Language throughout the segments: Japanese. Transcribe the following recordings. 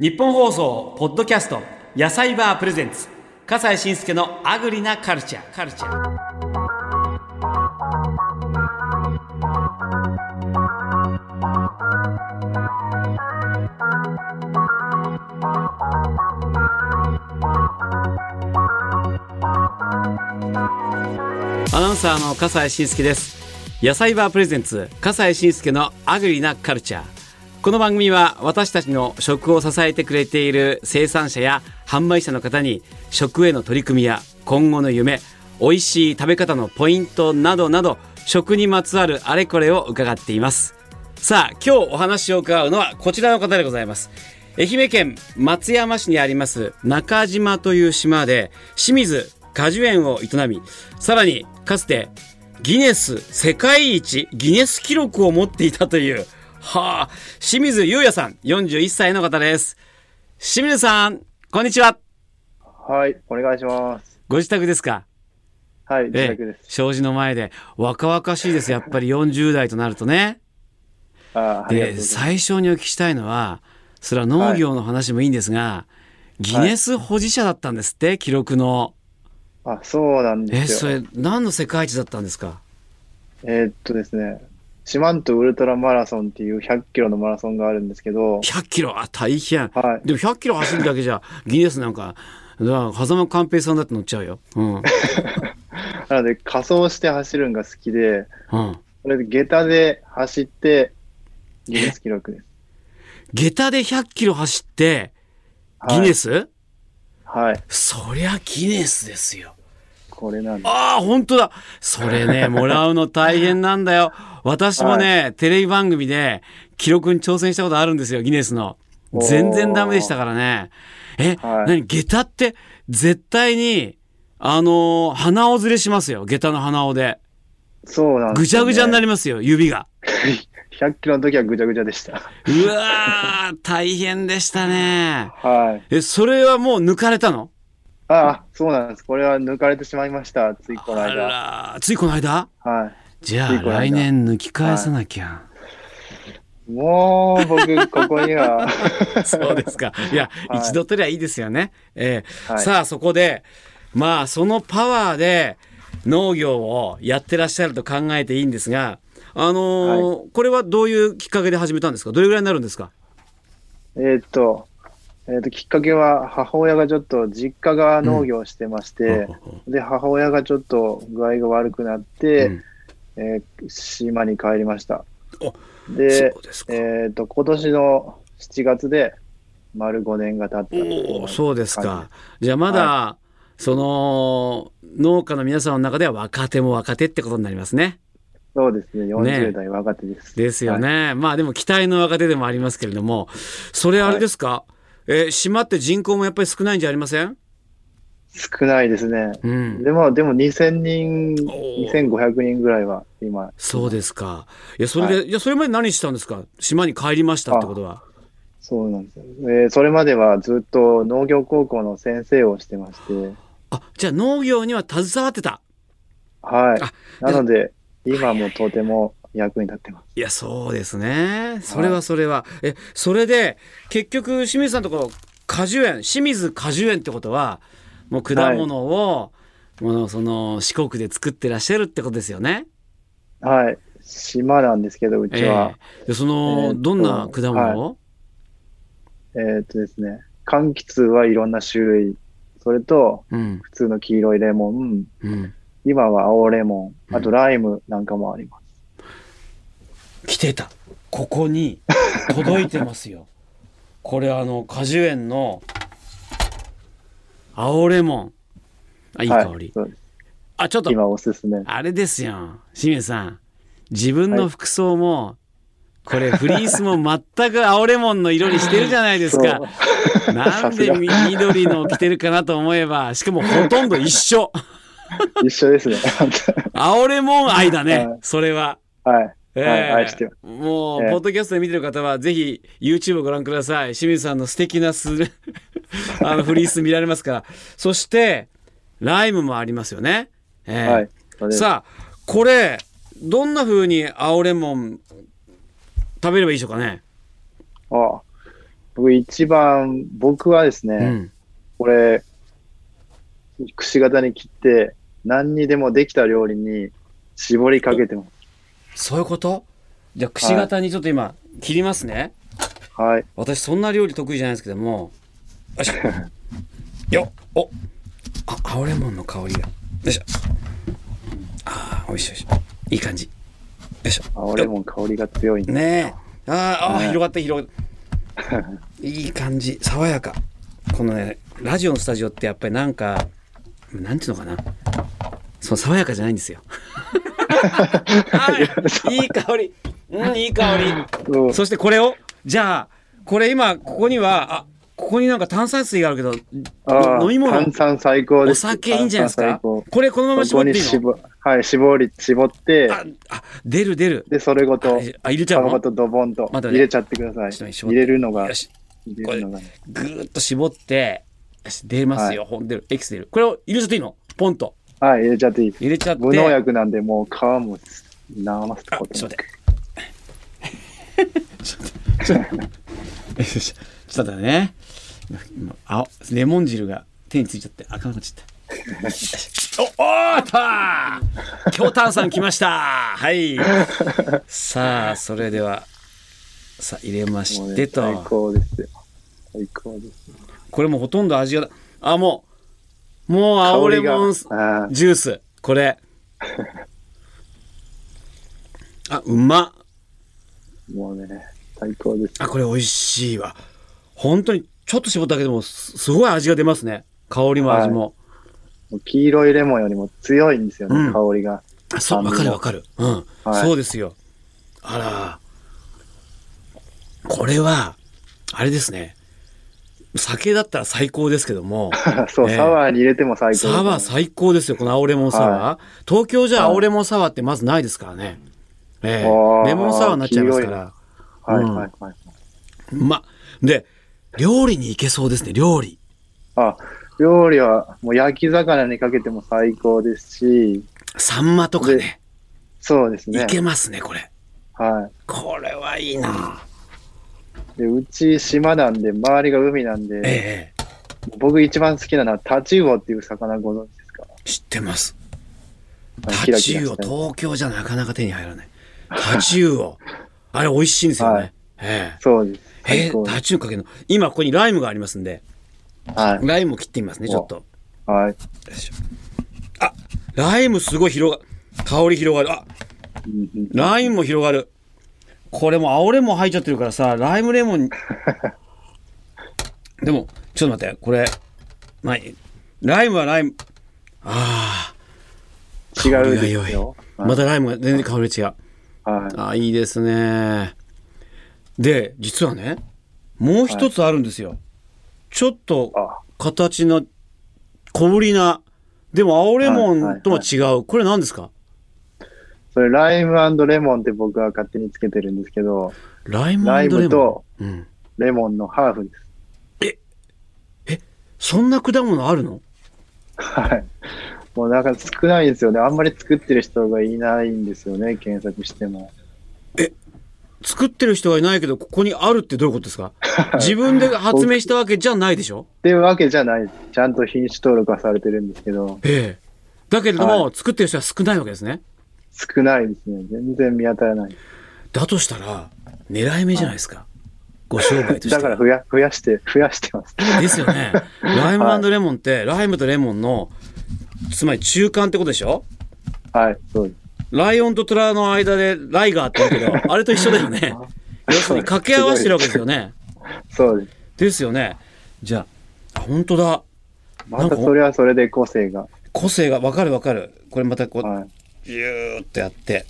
日本放送ポッドキャスト野菜バープレゼンツ。笠西慎介のアグリなカルチャーカルチャーアナウンサーの笠西慎介です。野菜バープレゼンツ笠西慎介のアグリなカルチャーこの番組は私たちの食を支えてくれている生産者や販売者の方に食への取り組みや今後の夢美味しい食べ方のポイントなどなど食にまつわるあれこれを伺っています。さあ今日お話を伺うのはこちらの方でございます。愛媛県松山市にあります中島という島で清水果樹園を営みさらにかつてギネス世界一ギネス記録を持っていたというはあ清水優也さん41歳の方です。清水さんこんにちは。はい、お願いします。ご自宅ですか？はい、自え宅です。障子の前で。若々しいですやっぱり。40代となるとね。あで。最初にお聞きしたいのはそれは農業の話もいいんですが、ギネス保持者だったんですって記録の。あ、そうなんえですよ。それ何の世界一だったんですか？えーっとですね、四万十ウルトラマラソンっていう100キロのマラソンがあるんですけど、100キロ？あ大変。はい。でも100キロ走るだけじゃ ギネスなんかだから狭間寛平さんだって乗っちゃうよ。うん。う んなので仮装して走るのが好きで、それで下駄で走って、ギネス記録です。下駄で100キロ走ってはい。ギネス、はい、そりゃギネスですよこれなん。ああ、本当だ。それね、もらうの大変なんだよ。私もね、テレビ番組で記録に挑戦したことあるんですよ、ギネスの。全然ダメでしたからね。え、はい何下駄って絶対に、あのー鼻緒ずれしますよ、下駄の鼻緒で。そうなんです、ぐちゃぐちゃになりりますよ、指が。100キロの時はぐちゃぐちゃでした。うわー、大変でしたね。はい。え、それはもう抜かれたの？ああ、そうなんです。これは抜かれてしまいました。ついこのあ間。ら、ついこの間？はじゃあ来年抜き返さなきゃ。い。もう、僕、ここには。そうですか。いや、はい一度取りゃいいですよね。えーはいさあ、そこで、まあ、そのパワーで農業をやってらっしゃると考えていいんですが、あのーこれはどういうきっかけで始めたんですか？どれぐらいになるんですか？えーっと、えーっと、きっかけは母親がちょっと実家が農業をしてまして、で、母親がちょっと具合が悪くなって、うんえー島に帰りました。おで。えーっと、今年の7月で丸5年が経ったおおそうですか。じゃあまだ、その農家の皆さんの中では若手も若手ってことになりますね。そうですね、ね40代若手です。ですよね。まあでも期待の若手でもありますけれども、それあれですか、えー島って人口もやっぱり少ないんじゃありません？少ないですね。うん。でも、でも2000人、おー2500人ぐらいは今。そうですか。いや、それで、い、や、それまで何してたんですか？島に帰りましたってことは。そうなんですよ。えーそれまではずっと農業高校の先生をしてまして、あ、じゃあ農業には携わってた。はいあ。なので、今もとても役に立ってます。いや、そうですね。それはそれは。え、それで、結局、清水さんのところ、果樹園、清水果樹園ってことは、もう果物を、もうその四国で作ってらっしゃるってことですよね？はい。島なんですけど、うちは。ええでその、えーどんな果物を、えーっとですね、柑橘はいろんな種類。それと、うん、普通の黄色いレモン。うん。今は青レモン。あとライムなんかもあります。来てた。ここに届いてますよ。これあの果樹園の青レモン。あ、いい香り。はい、あ、ちょっと今おすすめ。あれですよ。清水さん。自分の服装も、これフリースも全く青レモンの色にしてるじゃないですか。なんでみ緑のを着てるかなと思えば、しかもほとんど一緒。一緒ですね。青レモン愛だねはい。それは。はい。ええはいもう、ええポッドキャストで見てる方は、ぜひ YouTube をご覧ください。清水さんの素敵なす あのフリース見られますから。そして、ライムもありますよね。ええはい。さあ、これ、どんな風に青レモン食べればいいでしょうかね？あ僕一番、僕はですね、うん。これ、くし形に切って、何にでもできた料理に絞りかけてます。そういうこと？じゃあ、くし形にちょっと今、切りますね。はい。私、そんな料理得意じゃないですけども。よいしょ。よっおあ、青レモンの香りが。よいしょ。ああ、おいしいおいしい。いい感じ。よいしょ。青レモン香りが強いんで。ねえ。あーあ広がった広がった。いい感じ。爽やか。このね、ラジオのスタジオってやっぱりなんか、なんていうのかな。その爽やかじゃないんですよ。はい、いい香り。うん、いい香り。そしてこれを、じゃあ、これ今、ここには、あ、ここになんか炭酸水があるけど、飲み物？炭酸最高おです。酒いいんじゃないですか？これこのまま絞っていいの？絞、はい、絞り、絞って、あ、あ、出る出る。で、それごと、あ、入れちゃうの？皮ごとドボンとまだね入れちゃってください。入れるのがよ、し。入れるのがね。ぐーっと絞って、よし、出ますよ。ほん出る。エキス出る。これを入れちゃっていいの？ポンと。はい、入れちゃっていいです。入れちゃって。無農薬なんで、もう皮も生すとなくちょっと待って。ちょっと、ちょっと、よしちょっと待ってね。今あ、レモン汁が手についちゃって、あかんなっちゃった。お、おーっとー強炭酸来ましたはい。さあ、それでは、さあ、入れましてと。最高ですよ。最高です。これもうほとんど味が、あ、もう、もう青レモンジュース。これ。あ、うまっ。もうね、最高です。あ、これ美味しいわ。本当に、ちょっと絞っただけでもす、すごい味が出ますね。香りも味も。もう黄色いレモンよりも強いんですよね、うん香りが。あそう、わかるわかる。うん、はいそうですよ。あら。これは、あれですね。酒だったら最高ですけども。そう、ええサワーに入れても最高です、サワー最高ですよ、この青レモンサワー。東京じゃ青レモンサワーってまずないですからね。ええあーレモンサワーになっちゃいますから。はいうんはいはい。うま。で、料理に行けそうですね、料理。あ、料理はもう焼き魚にかけても最高ですし、サンマとかね、でそうですねい。けますね、これ。はこれはいいな。い。で、うち島なんで、周りが海なんで、ええ僕一番好きなのはタチウオっていう魚ご存知ですか？知ってます。タチウオ、東京じゃなかなか手に入らない。タチウオ。あれ美味しいんですよね。はいえそうです。ええタチウオかけるの？今ここにライムがありますんで、す。はい。ライムを切ってみますね、ちょっと。はい。あ、ライムすごい広が、香り広がる。あ、うんうんライムも広がる。これも青レモン入っちゃってるからさ、ライムレモン。でも、ちょっと待って、これ、ない。ライムはライム。あ違うですよ。あ、またライムが全然香り違う。はい。あ、いいですね。で、実はね、もう一つあるんですよ。ちょっとあ、形の小ぶりな、でも青レモンとは違う。これ何ですか？それ、ライムレモンって僕は勝手につけてるんですけど、ライムライレモン？ムとうん。レモンのハーフです。そんな果物あるの？はい。もうなんか少ないんですよね。あんまり作ってる人がいないんですよね。検索しても。作ってる人がいないけど、ここにあるってどういうことですか？自分で発明したわけじゃないでしょ？っていうわけじゃないです。ちゃんと品種登録はされてるんですけど、ええ。だけれども、は作ってる人は少ないわけですね。少ないですね。全然見当たらない。だとしたら、狙い目じゃないですか。ご商売としては。だから増や増やして、増やしてます。ですよね。ライムレモンって、ライムとレモンの、つまり中間ってことでしょ？はい、そうです。ライオンとトラの間でライガーって言うけど、あれと一緒だよね。要するに掛け合わせてるわけですよね。そうです。ですよね。じゃあ、あ本当だ。またそれはそれで個性が。個性がわかるわかる。これまたこう、はい。ギューってやって、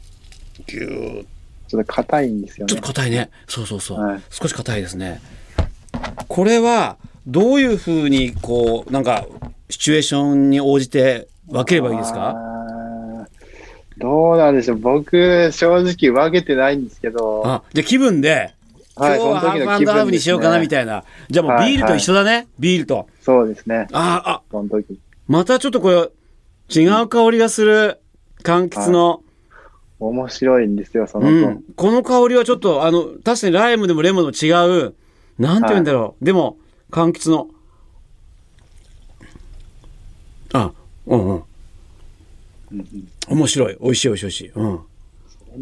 ギューちょっと硬いんですよねちょっと。硬いね。そうそうそう。はい少し硬いですね。これは、どういうふうに、こう、なんか、シチュエーションに応じて分ければいいですか？どうなんでしょう。僕、正直分けてないんですけど、あ、じゃあ気分で、今はい、日そのはハン時の気分ドハーフにしようかなみいたいな。じゃあもうビールと一緒だね。ビールと。そうですね。ああ、その時。またちょっとこれ、違う香りがする、柑橘の。面白いんですよ、その子。うん。この香りはちょっと、あの、確かにライムでもレモンでも違う、なんて言うんだろう。でも、柑橘の。あ、うんうん。うんうん面白い。美味しい美味しい美味しい。うん。本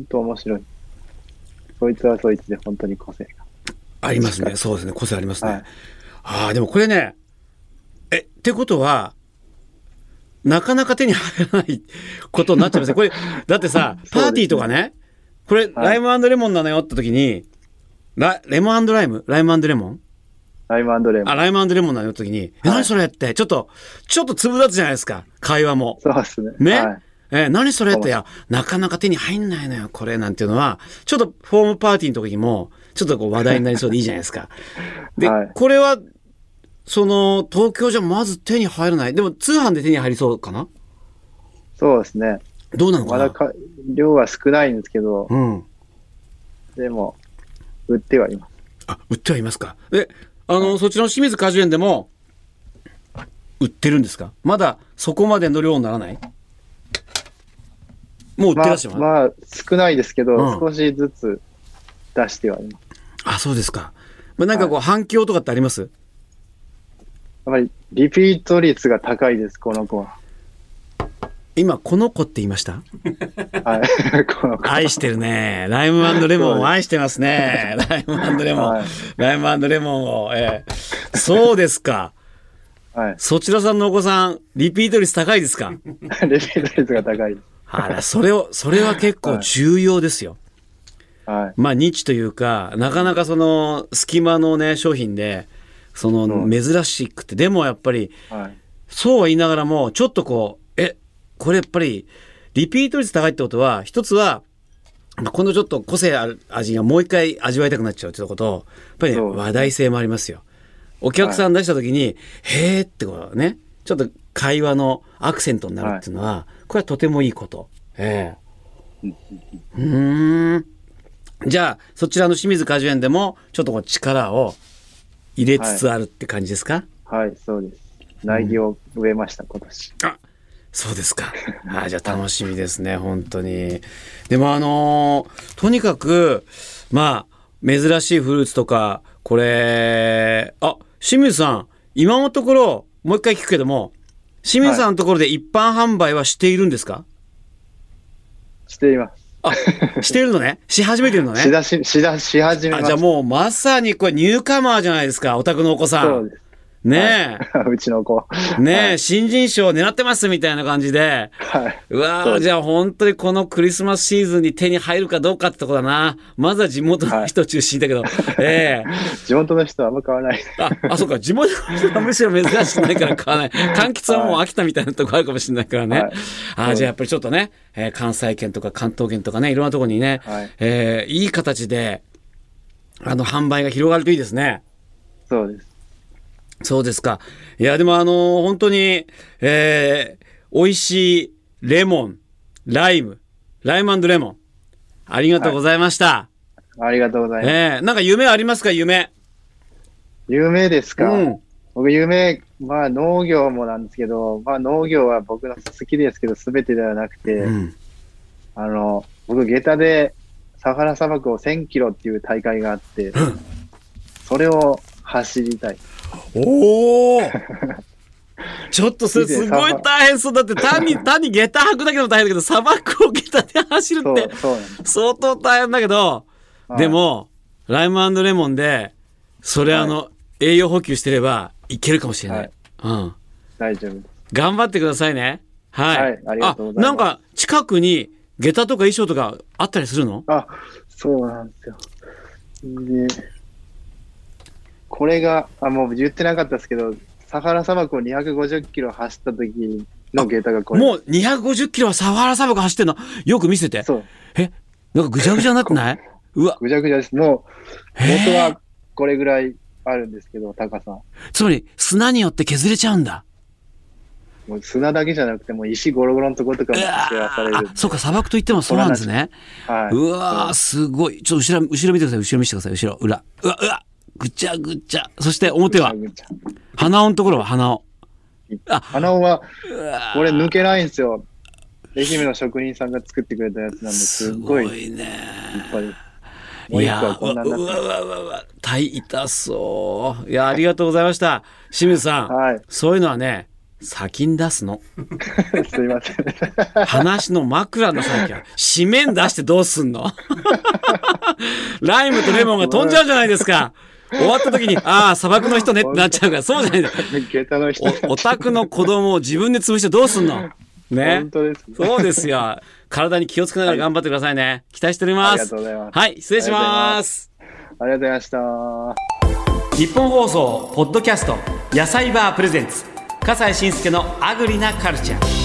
当面白い。そいつはそいつで本当に個性が。ありますね。そうですね。個性ありますね。はいああ、でもこれね、え、ってことは、なかなか手に入らないことになっちゃいますね。これ、だってさ、パーティーとかね、これ、ライムレモンなのよって時に、ラレモンライム？ライムレモン？ライムレモン。あ、ライムレモンなのよって時に、え、何それって、ちょっと、ちょっと粒立つじゃないですか。会話も。そうですね。ね、はい。えー何それって、いや、なかなか手に入んないのよ、これ、なんていうのは、ちょっとフォームパーティーの時にも、ちょっとこう話題になりそうでいいじゃないですか。で、はいこれは、その、東京じゃまず手に入らない。でも、通販で手に入りそうかな？そうですね。どうなのかな？まだか量は少ないんですけど、うん。でも、売ってはいます。あ、売ってはいますか。で、あの、そっちの清水果樹園でも、売ってるんですか？まだそこまでの量にならない？もう売ってまあらっしゃいます、まあ、少ないですけど、うん少しずつ出してはいます。あ、そうですか。まあ、なんかこう、反響とかってあります？やっぱり、リピート率が高いです、この子は。今、この子って言いました？はい。この子。愛してるね。ライムレモンを愛してますね。ライムレモン。はいライムレモンを。ええそうですか。はい。そちらさんのお子さん、リピート率高いですか？リピート率が高いです。あら、それを、それは結構重要ですよ。はい。まあ、ニッチというか、なかなかその、隙間のね、商品で、その、うん珍しくて、でもやっぱり、はい。そうは言いながらも、ちょっとこう、え、これやっぱり、リピート率高いってことは、一つは、まあ、このちょっと個性ある味がもう一回味わいたくなっちゃうってことと、やっぱりね、話題性もありますよ。お客さん出した時に、へーってこうね、ちょっと会話のアクセントになるっていうのは、これはとてもいいこと。ええうーん。じゃあ、そちらの清水果樹園でも、ちょっとこう力を入れつつあるって感じですか、はい、そうです。苗木を植えました、今年。あそうですか。あじゃあ楽しみですね、本当に。でもあのーとにかく、まあ、珍しいフルーツとか、これ、あ、清水さん、今のところ、もう一回聞くけども、清水さんのところで一般販売はしているんですか、しています。あ、してるのね？し始めてるのね？しだし、しだし始めまあ、した。じゃあもうまさにこれニューカマーじゃないですか、お宅のお子さ。そうんです。ね うちの子。え、ねえ、はい新人賞狙ってますみたいな感じで、はい。うわーじゃあ本当にこのクリスマスシーズンに手に入るかどうかってとこだな。まずは地元の人中心だけど。ええ地元の人はあんま変わらない。あ、あ、そうか。地元の人はむしろ珍しくないから買わな い。柑橘はもう飽きたみたいなとこあるかもしれないからね。はいあじゃあやっぱりちょっとね、えー関西圏とか関東圏とかね、いろんなところにね、はいえーいい形で、あの、販売が広がるといいですね。そうです。そうですか。いや、でもあのー本当に、えー、美味しいレモン、ライム、ライムレモン。ありがとうございました。ありがとうございます。えー、なんか夢ありますか夢？有名ですか、うん。僕、有名、まあ農業もなんですけど、まあ農業は僕の好きですけど、すべてではなくて、うん。あの、僕、下駄でサハラ砂漠を1000キロっていう大会があって、それを走りたい。おお ちょっとそれすごい大変そう。だって単に単に下駄履くだけでも大変だけど砂漠を下駄で走るって。相当大変だけど、はい。でもライムレモンでそれはい。あの、栄養補給してればいけるかもしれない、はい。うん。大丈夫。頑張ってくださいね。はい、はいありがとうございます。なんか近くに下駄とか衣装とかあったりするの？あ、そうなんですよ。で、これが、あ、もう言ってなかったですけど、サハラ砂漠を250キロ走った時の下駄がこれ。もう250キロはサハラ砂漠走ってんの？よく見せてそう、え？なんかぐちゃぐちゃになってない？うわぐちゃぐちゃです。もう、元はこれぐらいあるんですけど、高さ。つまり砂によって削れちゃうんだ。もう砂だけじゃなくて、もう石ゴロゴロのとことかもうわシェアされるあ、そうか、砂漠といってもそうなんですね。はい。うわーすごい。ちょっと後ろ、後ろ見てください。後ろ見せてください。後ろ、裏。うわ、うわ、ぐちゃぐちゃ。そして表は、鼻緒のところは鼻緒。あ鼻緒は、これ抜けないんですよ。愛媛の職人さんが作ってくれたやつなんで、すごいごいね。立派いやうわうわうわうわ痛そういやありがとうございました清水さん、はいそういうのはね先に出すのすいません。話の枕の先は紙面出してどうすんのライムとレモンが飛んじゃうじゃないですか終わった時にああ砂漠の人ねってなっちゃうからそうじゃない。の人。おお宅の子供を自分で潰してどうすんの？ね。本当です。そうですよ。体に気をつけながら頑張ってくださいね。期待しております。ありがとうございます。はい失礼します。ありがとうございました。日本放送ポッドキャスト野菜バープレゼンツ笠西慎介のアグリなカルチャー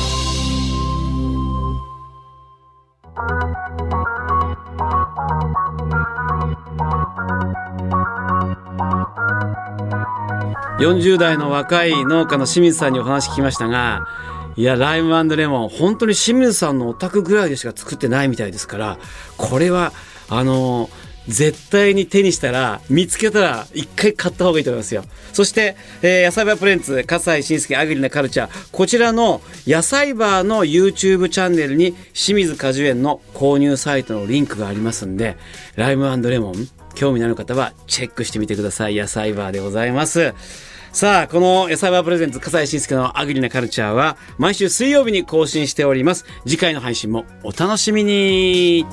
40代の若い農家の清水さんにお話聞きましたがいやライムレモン本当に清水さんのお宅ぐらいでしか作ってないみたいですからこれはあの絶対に手にしたら見つけたら一回買った方がいいと思いますよ。そして、えー野菜バープレンツ笠西慎介アグリなカルチャー。こちらの野菜バーの YouTube チャンネルに清水果樹園の購入サイトのリンクがありますんでライムレモン興味のある方はチェックしてみてください。野菜バーでございます。さあ、このサイバープレゼンツ、笠井慎介のアグリなカルチャーは、毎週水曜日に更新しております。次回の配信もお楽しみに。